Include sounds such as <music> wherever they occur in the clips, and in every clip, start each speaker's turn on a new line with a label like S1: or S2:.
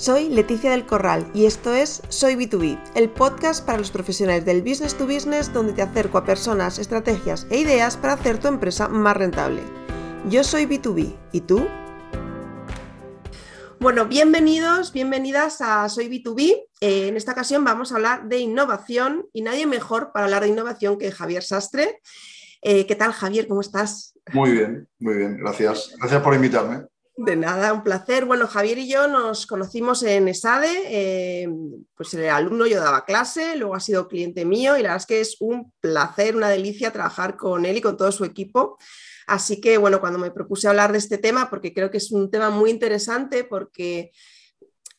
S1: Soy Leticia del Corral y esto es Soy B2B, el podcast para los profesionales del business to business donde te acerco a personas, estrategias e ideas para hacer tu empresa más rentable. Yo soy B2B, ¿y tú? Bueno, bienvenidos, bienvenidas a Soy B2B. Eh, en esta ocasión vamos a hablar de innovación y nadie mejor para hablar de innovación que Javier Sastre. Eh, ¿Qué tal, Javier? ¿Cómo estás?
S2: Muy bien, muy bien, gracias. Gracias por invitarme.
S1: De nada, un placer. Bueno, Javier y yo nos conocimos en ESADE, eh, pues el alumno yo daba clase, luego ha sido cliente mío y la verdad es que es un placer, una delicia trabajar con él y con todo su equipo. Así que, bueno, cuando me propuse hablar de este tema, porque creo que es un tema muy interesante, porque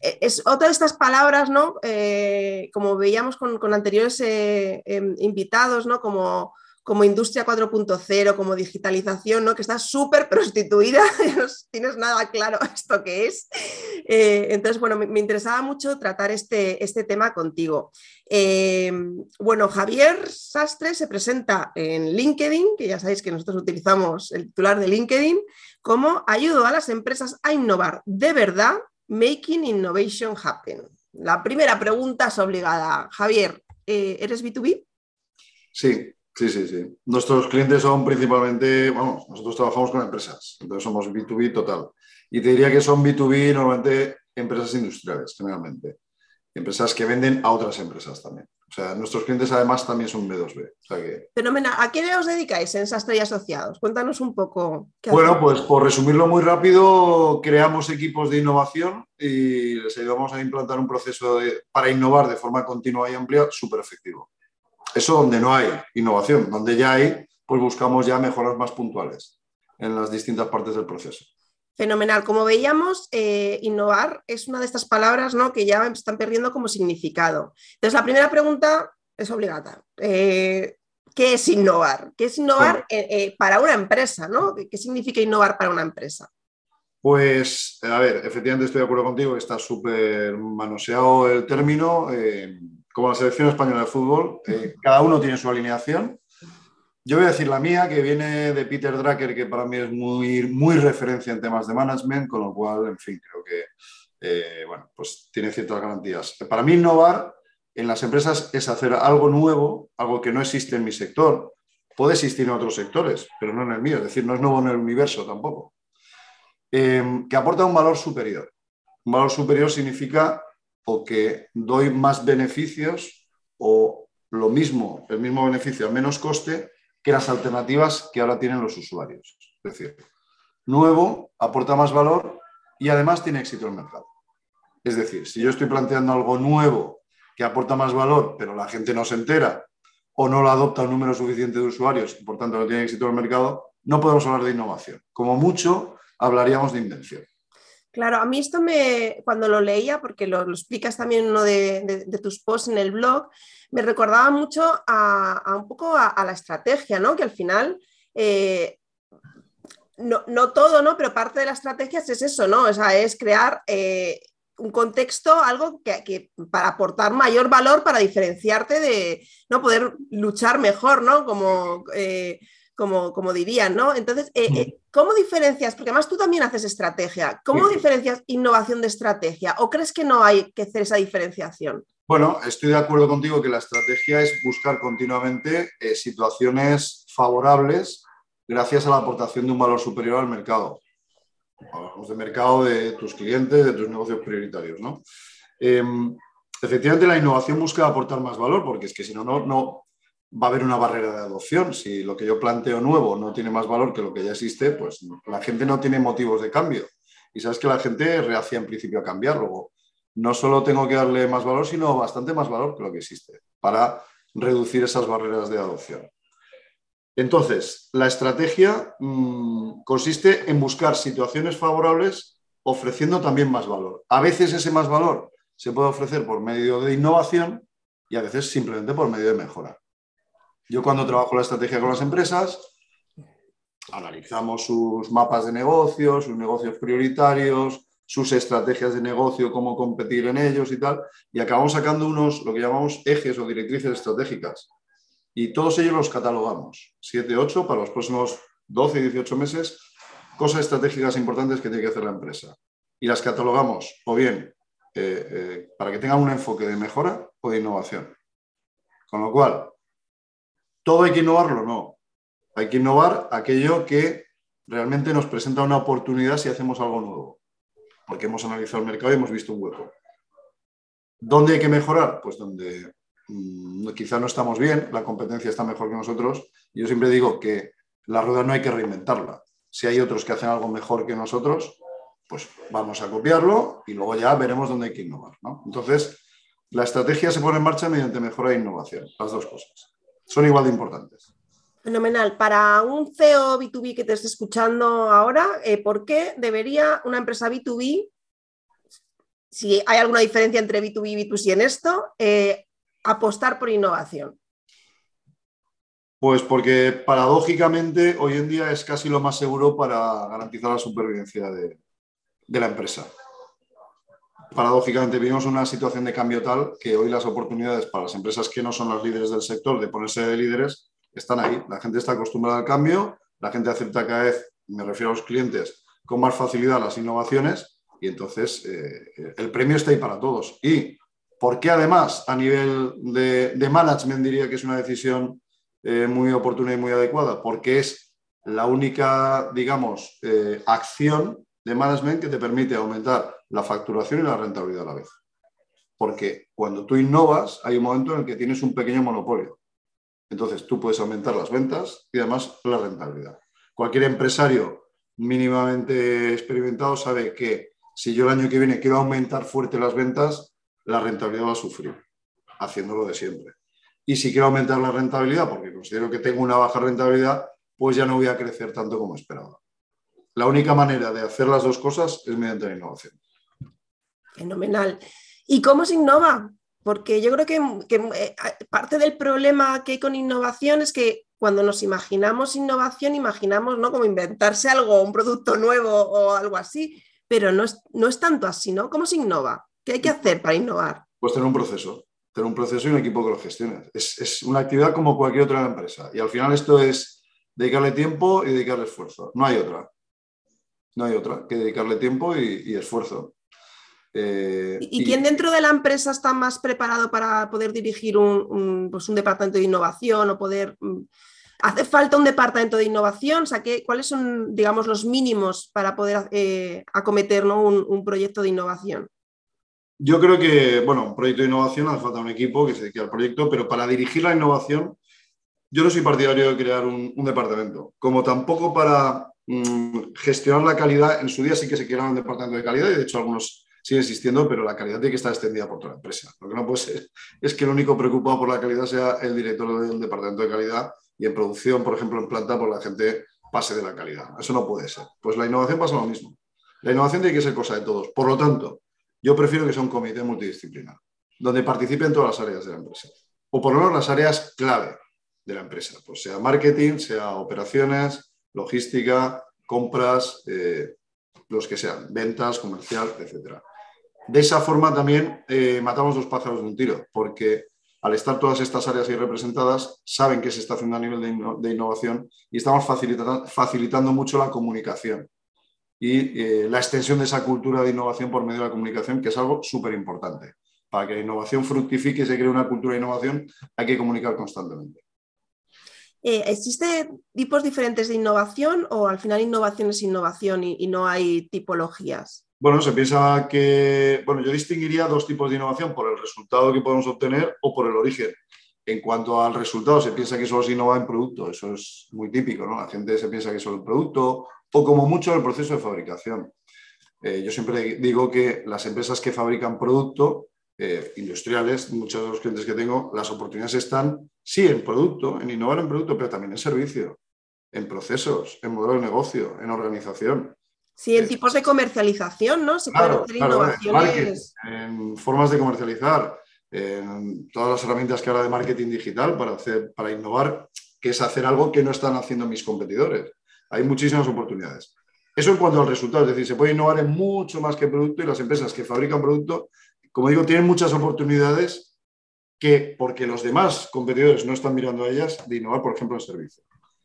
S1: es otra de estas palabras, ¿no? Eh, como veíamos con, anteriores eh, em, invitados, ¿no? Como como industria 4.0, como digitalización, ¿no? que está súper prostituida, <laughs> no tienes nada claro <laughs> esto que es. Eh, entonces, bueno, me, interesaba mucho tratar este, este tema contigo. Eh, bueno, Javier Sastre se presenta en LinkedIn, que ya sabéis que nosotros utilizamos el titular de LinkedIn, como ayudo a las empresas a innovar de verdad, making innovation happen. La primera pregunta es obligada. Javier, eh, ¿eres B2B?
S2: Sí, Sí, sí, sí. Nuestros clientes son principalmente, vamos, nosotros trabajamos con empresas, entonces somos B2B total. Y te diría que son B2B normalmente empresas industriales, generalmente. Empresas que venden a otras empresas también. O sea, nuestros clientes además también son B2B.
S1: O ¿A qué os dedicáis en Sastre y Asociados? Cuéntanos un poco.
S2: bueno, pues por resumirlo muy rápido, creamos equipos de innovación y les ayudamos a implantar un proceso para innovar de forma continua y amplia súper efectivo. Eso donde no hay innovación, donde ya hay, pues buscamos ya mejoras más puntuales en las distintas partes del proceso.
S1: Fenomenal. Como veíamos, eh, innovar es una de estas palabras ¿no? que ya están perdiendo como significado. Entonces, la primera pregunta es obligada. Eh, ¿Qué es innovar? ¿Qué es innovar eh, para una empresa? ¿no? ¿Qué significa innovar para una empresa?
S2: Pues, a ver, efectivamente estoy de acuerdo contigo, está súper manoseado el término como la selección española de fútbol, eh, cada uno tiene su alineación. Yo voy a decir la mía, que viene de Peter Drucker, que para mí es muy, muy referencia en temas de management, con lo cual, en fin, creo que eh, bueno, pues tiene ciertas garantías. Para mí, innovar en las empresas es hacer algo nuevo, algo que no existe en mi sector. Puede existir en otros sectores, pero no en el mío, es decir, no es nuevo en el universo tampoco. Eh, que aporta un valor superior. Un valor superior significa o que doy más beneficios o lo mismo, el mismo beneficio a menos coste que las alternativas que ahora tienen los usuarios. Es decir, nuevo, aporta más valor y además tiene éxito el mercado. Es decir, si yo estoy planteando algo nuevo que aporta más valor, pero la gente no se entera o no lo adopta un número suficiente de usuarios por tanto no tiene éxito el mercado, no podemos hablar de innovación. Como mucho, hablaríamos de invención.
S1: Claro, a mí esto me, cuando lo leía, porque lo, explicas también en uno de, tus posts en el blog, me recordaba mucho a, un poco a, la estrategia, ¿no? Que al final, eh, no, todo, ¿no? Pero parte de la estrategia es eso, ¿no? O sea, es crear eh, un contexto, algo que, para aportar mayor valor, para diferenciarte de, ¿no? Poder luchar mejor, ¿no? Como... Eh, como, como dirían, ¿no? Entonces, eh, eh, ¿cómo diferencias? Porque además tú también haces estrategia. ¿Cómo diferencias innovación de estrategia? ¿O crees que no hay que hacer esa diferenciación?
S2: Bueno, estoy de acuerdo contigo que la estrategia es buscar continuamente eh, situaciones favorables gracias a la aportación de un valor superior al mercado. Hablamos de mercado de tus clientes, de tus negocios prioritarios, ¿no? Em, efectivamente, la innovación busca aportar más valor, porque es que si no, no, va a haber una barrera de adopción. Si lo que yo planteo nuevo no tiene más valor que lo que ya existe, pues la gente no tiene motivos de cambio. Y sabes que la gente reacciona en principio a cambiar. Luego, no solo tengo que darle más valor, sino bastante más valor que lo que existe para reducir esas barreras de adopción. Entonces, la estrategia mm, consiste en buscar situaciones favorables ofreciendo también más valor. A veces ese más valor se puede ofrecer por medio de innovación y a veces simplemente por medio de mejora. Yo cuando trabajo la estrategia con las empresas, analizamos sus mapas de negocios, sus negocios prioritarios, sus estrategias de negocio, cómo competir en ellos y tal, y acabamos sacando unos, lo que llamamos ejes o directrices estratégicas. Y todos ellos los catalogamos, 7, 8 para los próximos 12 y 18 meses, cosas estratégicas importantes que tiene que hacer la empresa. Y las catalogamos o bien eh, eh, para que tengan un enfoque de mejora o de innovación. Con lo cual, ¿todo hay que innovarlo? No. Hay que innovar aquello que realmente nos presenta una oportunidad si hacemos algo nuevo. Porque hemos analizado el mercado y hemos visto un hueco. ¿Dónde hay que mejorar? Pues donde mm, quizá no estamos bien, la competencia está mejor que nosotros. Yo siempre digo que la rueda no hay que reinventarla. Si hay otros que hacen algo mejor que nosotros, pues vamos a copiarlo y luego ya veremos dónde hay que innovar. Entonces, la estrategia se pone en marcha mediante mejora e innovación, las dos cosas. Son igual de importantes.
S1: Fenomenal. Para un CEO B2B que te esté escuchando ahora, eh, ¿por qué debería una empresa B2B, si hay alguna diferencia entre B2B y B2C en esto, eh, apostar por innovación?
S2: Pues porque paradójicamente hoy en día es casi lo más seguro para garantizar la supervivencia de, de la empresa. Paradójicamente vivimos una situación de cambio tal que hoy las oportunidades para las empresas que no son las líderes del sector de ponerse de líderes están ahí. La gente está acostumbrada al cambio, la gente acepta cada vez, me refiero a los clientes, con más facilidad las innovaciones y entonces eh, el premio está ahí para todos. Y ¿por qué además a nivel de, management diría que es una decisión eh, muy oportuna y muy adecuada? Porque es la única, digamos, eh, acción de management que te permite aumentar la facturación y la rentabilidad a la vez. Porque cuando tú innovas, hay un momento en el que tienes un pequeño monopolio. Entonces, tú puedes aumentar las ventas y además la rentabilidad. Cualquier empresario mínimamente experimentado sabe que si yo el año que viene quiero aumentar fuerte las ventas, la rentabilidad va a sufrir, haciéndolo de siempre. Y si quiero aumentar la rentabilidad, porque considero que tengo una baja rentabilidad, pues ya no voy a crecer tanto como esperaba. La única manera de hacer las dos cosas es mediante la innovación.
S1: Fenomenal. ¿Y cómo se innova? Porque yo creo que, eh, parte del problema que hay con innovación es que cuando nos imaginamos innovación, imaginamos ¿no? como inventarse algo, un producto nuevo o algo así, pero no es, no es tanto así, ¿no? ¿Cómo se innova? ¿Qué hay que hacer para innovar?
S2: Pues tener un proceso, tener un proceso y un equipo que lo gestione. Es, es una actividad como cualquier otra empresa. Y al final esto es dedicarle tiempo y dedicarle esfuerzo. No hay otra. No hay otra que dedicarle tiempo y, esfuerzo.
S1: Eh, ¿Y, quién dentro de la empresa está más preparado para poder dirigir un, pues un departamento de innovación o poder... Mm, ¿Hace falta un departamento de innovación? O sea, ¿Cuáles son, digamos, los mínimos para poder eh, acometer un, proyecto de innovación?
S2: Yo creo que, bueno, un proyecto de innovación hace falta un equipo que se dedique al proyecto, pero para dirigir la innovación, yo no soy partidario de crear un departamento, como tampoco para Mm, gestionar la calidad. En su día sí que se crearon un departamento de calidad y de hecho algunos siguen existiendo, pero la calidad tiene que estar extendida por toda la empresa. Lo que no puede ser es que el único preocupado por la calidad sea el director del departamento de calidad y en producción, por ejemplo, en planta, por pues la gente pase de la calidad. Eso no puede ser. Pues la innovación pasa lo mismo. La innovación tiene que ser cosa de todos. Por lo tanto, yo prefiero que sea un comité multidisciplinar, donde participen todas las áreas de la empresa, o por lo menos las áreas clave de la empresa, pues sea marketing, sea operaciones, logística, compras, eh, los que sean, ventas, comercial, etc. De esa forma también eh, matamos dos pájaros de un tiro, porque al estar todas estas áreas ahí representadas, saben que se está haciendo a nivel de, innovación y estamos facilitando, mucho la comunicación y eh, la extensión de esa cultura de innovación por medio de la comunicación, que es algo súper importante. Para que la innovación fructifique y se cree una cultura de innovación, hay que comunicar constantemente.
S1: Eh, ¿Existen tipos diferentes de innovación o al final innovación es innovación y, no hay tipologías?
S2: Bueno, se piensa que, bueno, yo distinguiría dos tipos de innovación, por el resultado que podemos obtener o por el origen. En cuanto al resultado, se piensa que solo se innova en producto, eso es muy típico, ¿no? La gente se piensa que solo el producto o como mucho el proceso de fabricación. Eh, yo siempre digo que las empresas que fabrican producto eh, industriales, muchos de los clientes que tengo, las oportunidades están, sí, en producto, en innovar en producto, pero también en servicio, en procesos, en modelo de negocio, en organización.
S1: Sí, en tipos de comercialización, ¿no? Se pueden hacer innovaciones.
S2: En, formas de comercializar, en todas las herramientas que habla de marketing digital para, hacer, para innovar, que es hacer algo que no están haciendo mis competidores. Hay muchísimas oportunidades. Eso en cuanto al resultado, es decir, se puede innovar en mucho más que producto y las empresas que fabrican producto como digo, tienen muchas oportunidades que, porque los demás competidores no están mirando a ellas, de innovar, por ejemplo, en servicio.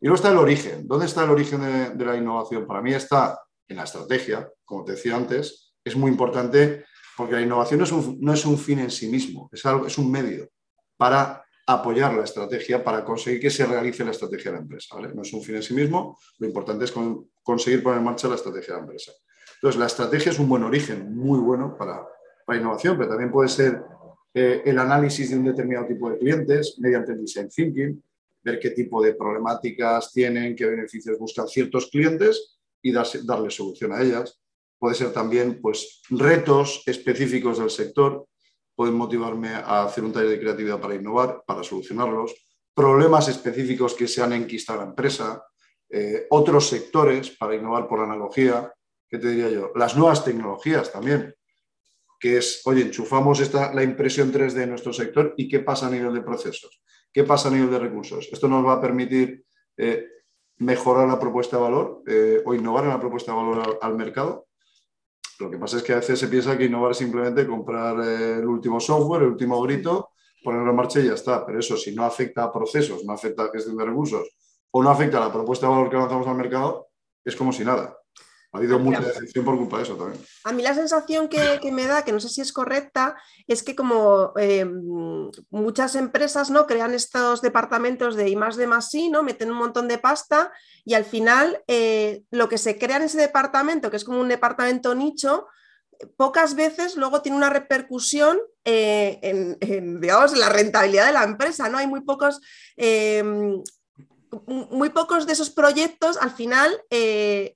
S2: Y luego está el origen. ¿Dónde está el origen de, la innovación? Para mí está en la estrategia, como te decía antes. Es muy importante porque la innovación no es un, fin en sí mismo, es un medio para apoyar la estrategia, para conseguir que se realice la estrategia de la empresa. No es un fin en sí mismo, lo importante es conseguir poner en marcha la estrategia de la empresa. Entonces, la estrategia es un buen origen, muy bueno para, para innovación, pero también puede ser eh, el análisis de un determinado tipo de clientes mediante el design thinking, ver qué tipo de problemáticas tienen, qué beneficios buscan ciertos clientes y darse, darle solución a ellas. Puede ser también pues, retos específicos del sector, pueden motivarme a hacer un taller de creatividad para innovar, para solucionarlos, problemas específicos que se han enquistado a la empresa, eh, otros sectores para innovar por analogía, ¿qué te diría yo? Las nuevas tecnologías también que es, oye, enchufamos esta, la impresión 3D en nuestro sector y qué pasa a nivel de procesos, qué pasa a nivel de recursos. Esto nos va a permitir eh, mejorar la propuesta de valor eh, o innovar en la propuesta de valor al, mercado. Lo que pasa es que a veces se piensa que innovar es simplemente comprar eh, el último software, el último grito, ponerlo en marcha y ya está. Pero eso, si no afecta a procesos, no afecta a gestión de recursos o no afecta a la propuesta de valor que lanzamos al mercado, es como si nada. Ha habido mucha decepción por culpa de eso también.
S1: A mí la sensación que, me da, que no sé si es correcta, es que como eh, muchas empresas ¿no? crean estos departamentos de I más de más I, ¿no? meten un montón de pasta y al final eh, lo que se crea en ese departamento, que es como un departamento nicho, pocas veces luego tiene una repercusión eh, en, digamos, en la rentabilidad de la empresa. ¿no? Hay muy pocos muy pocos de esos proyectos al final eh,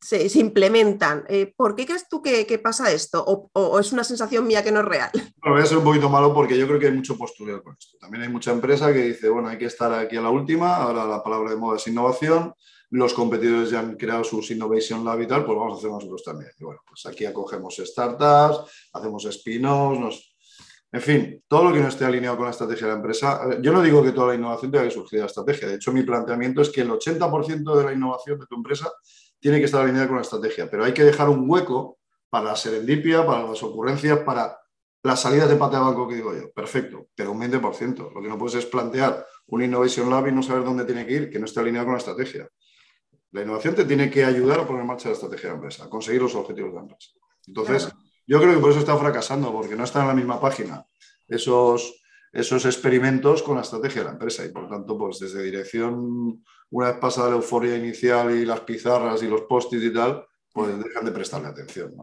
S1: se, implementan. Eh, ¿Por qué crees tú que, pasa esto? O, es una sensación mía que no es real? <laughs>
S2: voy a ser un poquito malo porque yo creo que hay mucho postureo con esto. También hay mucha empresa que dice, bueno, hay que estar aquí a la última, ahora la palabra de moda es innovación, los competidores ya han creado sus Innovation Lab y tal, pues vamos a hacer nosotros también. Y bueno, pues aquí acogemos startups, hacemos spin-offs, nos en fin, todo lo que no esté alineado con la estrategia de la empresa. Yo no digo que toda la innovación tenga que surgir de la estrategia. De hecho, mi planteamiento es que el 80% de la innovación de tu empresa tiene que estar alineada con la estrategia, pero hay que dejar un hueco para la serendipia, para las ocurrencias, para las salidas de pata de banco que digo yo. Perfecto, pero un 20%. Lo que no puedes es plantear un Innovation Lab y no saber dónde tiene que ir, que no esté alineado con la estrategia. La innovación te tiene que ayudar a poner en marcha la estrategia de la empresa, a conseguir los objetivos de la empresa. Entonces, yo creo que por eso está fracasando, porque no están en la misma página esos, esos experimentos con la estrategia de la empresa. Y por tanto, pues desde dirección, una vez pasada la euforia inicial y las pizarras y los post-its y tal, pues dejan de prestarle atención.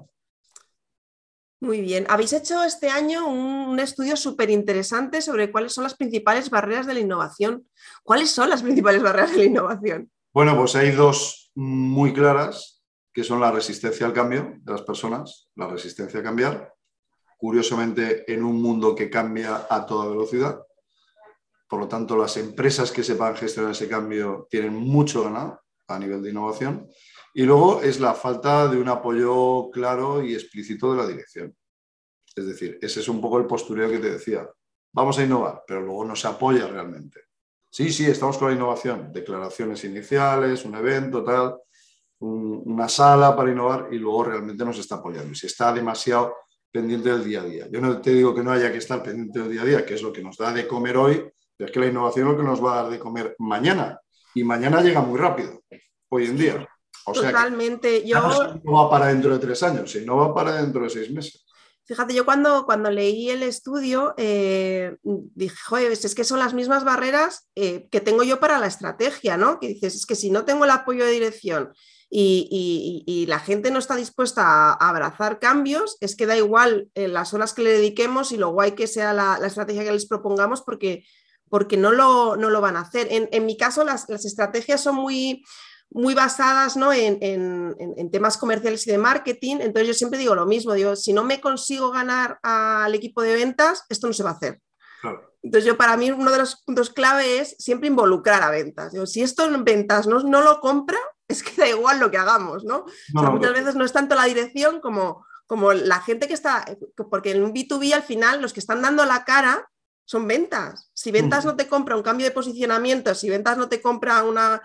S1: Muy bien. Habéis hecho este año un, estudio súper interesante sobre cuáles son las principales barreras de la innovación. ¿Cuáles son las principales barreras de la innovación?
S2: Bueno, pues hay dos muy claras que son la resistencia al cambio de las personas, la resistencia a cambiar, curiosamente en un mundo que cambia a toda velocidad. Por lo tanto, las empresas que sepan gestionar ese cambio tienen mucho ganado a nivel de innovación. Y luego es la falta de un apoyo claro y explícito de la dirección. Es decir, ese es un poco el postureo que te decía. Vamos a innovar, pero luego no se apoya realmente. Sí, sí, estamos con la innovación. Declaraciones iniciales, un evento, tal una sala para innovar y luego realmente nos está apoyando. Y se está demasiado pendiente del día a día. Yo no te digo que no haya que estar pendiente del día a día, que es lo que nos da de comer hoy, pero es que la innovación es lo que nos va a dar de comer mañana. Y mañana llega muy rápido, hoy en día.
S1: Totalmente. yo...
S2: No va para dentro de tres años, sino va para dentro de seis meses.
S1: Fíjate, yo cuando, cuando leí el estudio eh, dije, joder, es que son las mismas barreras eh, que tengo yo para la estrategia, ¿no? Que dices, es que si no tengo el apoyo de dirección y, la gente no está dispuesta a, abrazar cambios, es que da igual eh, las horas que le dediquemos y lo guay que sea la, estrategia que les propongamos porque, porque no, lo, no, lo, van a hacer. En, mi caso, las, estrategias son muy, muy basadas ¿no? en, en, temas comerciales y de marketing, entonces yo siempre digo lo mismo, digo, si no me consigo ganar al equipo de ventas, esto no se va a hacer. Entonces yo para mí uno de los puntos clave es siempre involucrar a ventas. Digo, si esto en ventas no, no lo compra, es que da igual lo que hagamos, ¿no? muchas veces no es tanto la dirección como, como la gente que está, porque en un B2B al final los que están dando la cara son ventas. Si ventas no te compra un cambio de posicionamiento, si ventas no te compra una,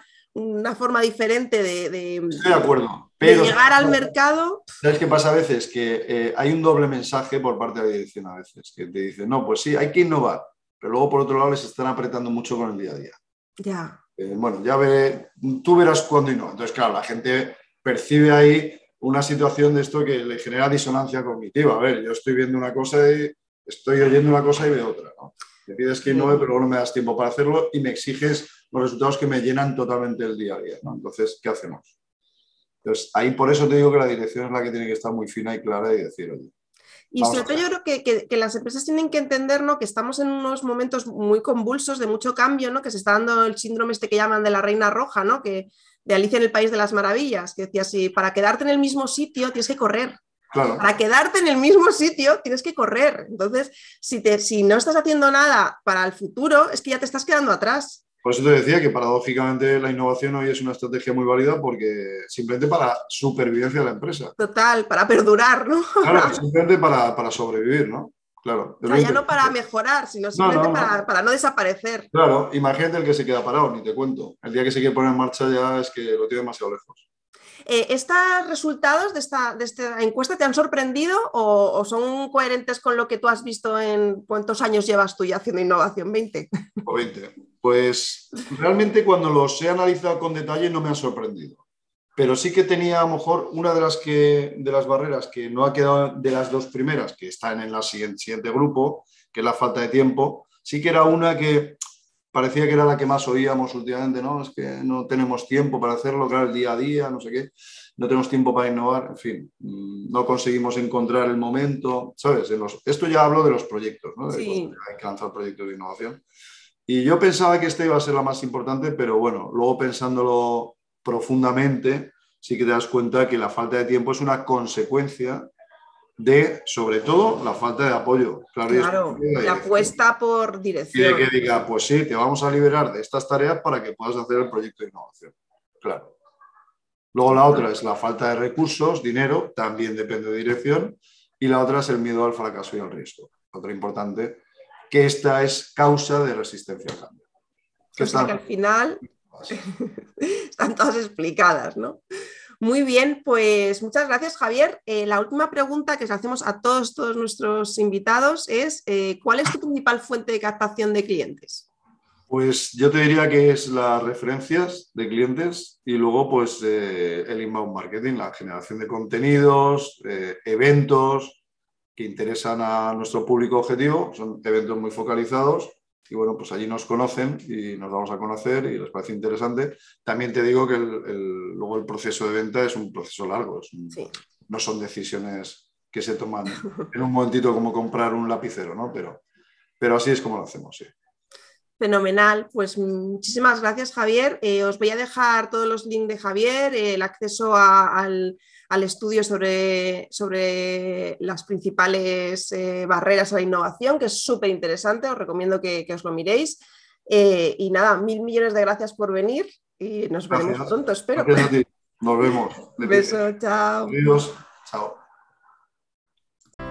S1: forma diferente de,
S2: Estoy de, acuerdo, pero,
S1: llegar al mercado.
S2: ¿Sabes qué pasa a veces? Que eh, hay un doble mensaje por parte de la dirección a veces, que te dice, no, pues sí, hay que innovar, pero luego por otro lado les están apretando mucho con el día a día.
S1: Ya.
S2: Eh, bueno, ya veré, tú verás cuándo y no. Entonces, claro, la gente percibe ahí una situación de esto que le genera disonancia cognitiva. A ver, yo estoy viendo una cosa y estoy oyendo una cosa y veo otra. ¿no? Me pides que no, pero luego no me das tiempo para hacerlo y me exiges los resultados que me llenan totalmente el día a día. Entonces, ¿qué hacemos? Entonces, ahí por eso te digo que la dirección es la que tiene que estar muy fina y clara y decir, oye,
S1: y sobre todo yo creo que, que, las empresas tienen que entender ¿no? que estamos en unos momentos muy convulsos de mucho cambio, ¿no? que se está dando el síndrome este que llaman de la reina roja, ¿no? que, de Alicia en el País de las Maravillas, que decía así, para quedarte en el mismo sitio tienes que correr. Para quedarte en el mismo sitio tienes que correr. Entonces, si, te, si no estás haciendo nada para el futuro, es que ya te estás quedando atrás.
S2: Por eso te decía que paradójicamente la innovación hoy es una estrategia muy válida porque simplemente para supervivencia de la empresa.
S1: Total, para perdurar, ¿no?
S2: Claro, simplemente para, para sobrevivir, ¿no? Claro.
S1: ya no para mejorar, sino simplemente para, no desaparecer.
S2: Claro, imagínate el que se queda parado, ni te cuento. El día que se quiere poner en marcha ya es que lo tiene demasiado lejos.
S1: Eh, ¿Estos resultados de esta, encuesta te han sorprendido o, son coherentes con lo que tú has visto en cuántos años llevas tú ya haciendo innovación? ¿20? <laughs>
S2: O 20. Pues realmente cuando los he analizado con detalle no me han sorprendido pero sí que tenía a lo mejor una de las, que, de las barreras que no ha quedado de las dos primeras, que están en el siguiente, siguiente grupo, que es la falta de tiempo, sí que era una que parecía que era la que más oíamos últimamente, ¿no? Es que no tenemos tiempo para hacerlo, claro, el día a día, no sé qué, no tenemos tiempo para innovar, en fin, mm, no conseguimos encontrar el momento, ¿sabes? esto ya hablo de los proyectos, ¿no? hay que lanzar proyectos de innovación. Y yo pensaba que esta iba a ser la más importante, pero bueno, luego pensándolo profundamente, sí que te das cuenta que la falta de tiempo es una consecuencia de, sobre todo, la falta de apoyo.
S1: Claro, la apuesta por dirección.
S2: Y que diga, pues sí, te vamos a liberar de estas tareas para que puedas hacer el proyecto de innovación. Claro. Luego la otra es la falta de recursos, dinero, también depende de dirección. Y la otra es el miedo al fracaso y al riesgo. Otra importante, que esta es causa de resistencia al cambio.
S1: Que, que al final <laughs> Están todas explicadas, ¿no? Muy bien, pues muchas gracias, Javier. Eh, la última pregunta que hacemos a todos, todos nuestros invitados es: eh, ¿cuál es tu principal fuente de captación de clientes?
S2: Pues yo te diría que es las referencias de clientes y luego pues eh, el inbound marketing, la generación de contenidos, eventos que interesan a nuestro público objetivo, son eventos muy focalizados y bueno, pues allí nos conocen y nos vamos a conocer y les parece interesante. También te digo que luego el proceso de venta es un proceso largo, no son decisiones que se toman en un momentito como comprar un lapicero, ¿no? Pero, pero así es como lo hacemos, sí.
S1: Fenomenal, pues muchísimas gracias Javier. Eh, os voy a dejar todos los links de Javier, el acceso al, al estudio sobre, sobre las principales eh, barreras a la innovación, que es súper interesante, os recomiendo que, os lo miréis. Eh, y nada, mil millones de gracias por venir y nos veremos pronto, espero.
S2: Nos vemos. <laughs>
S1: Beso, chao.
S2: Adiós, chao.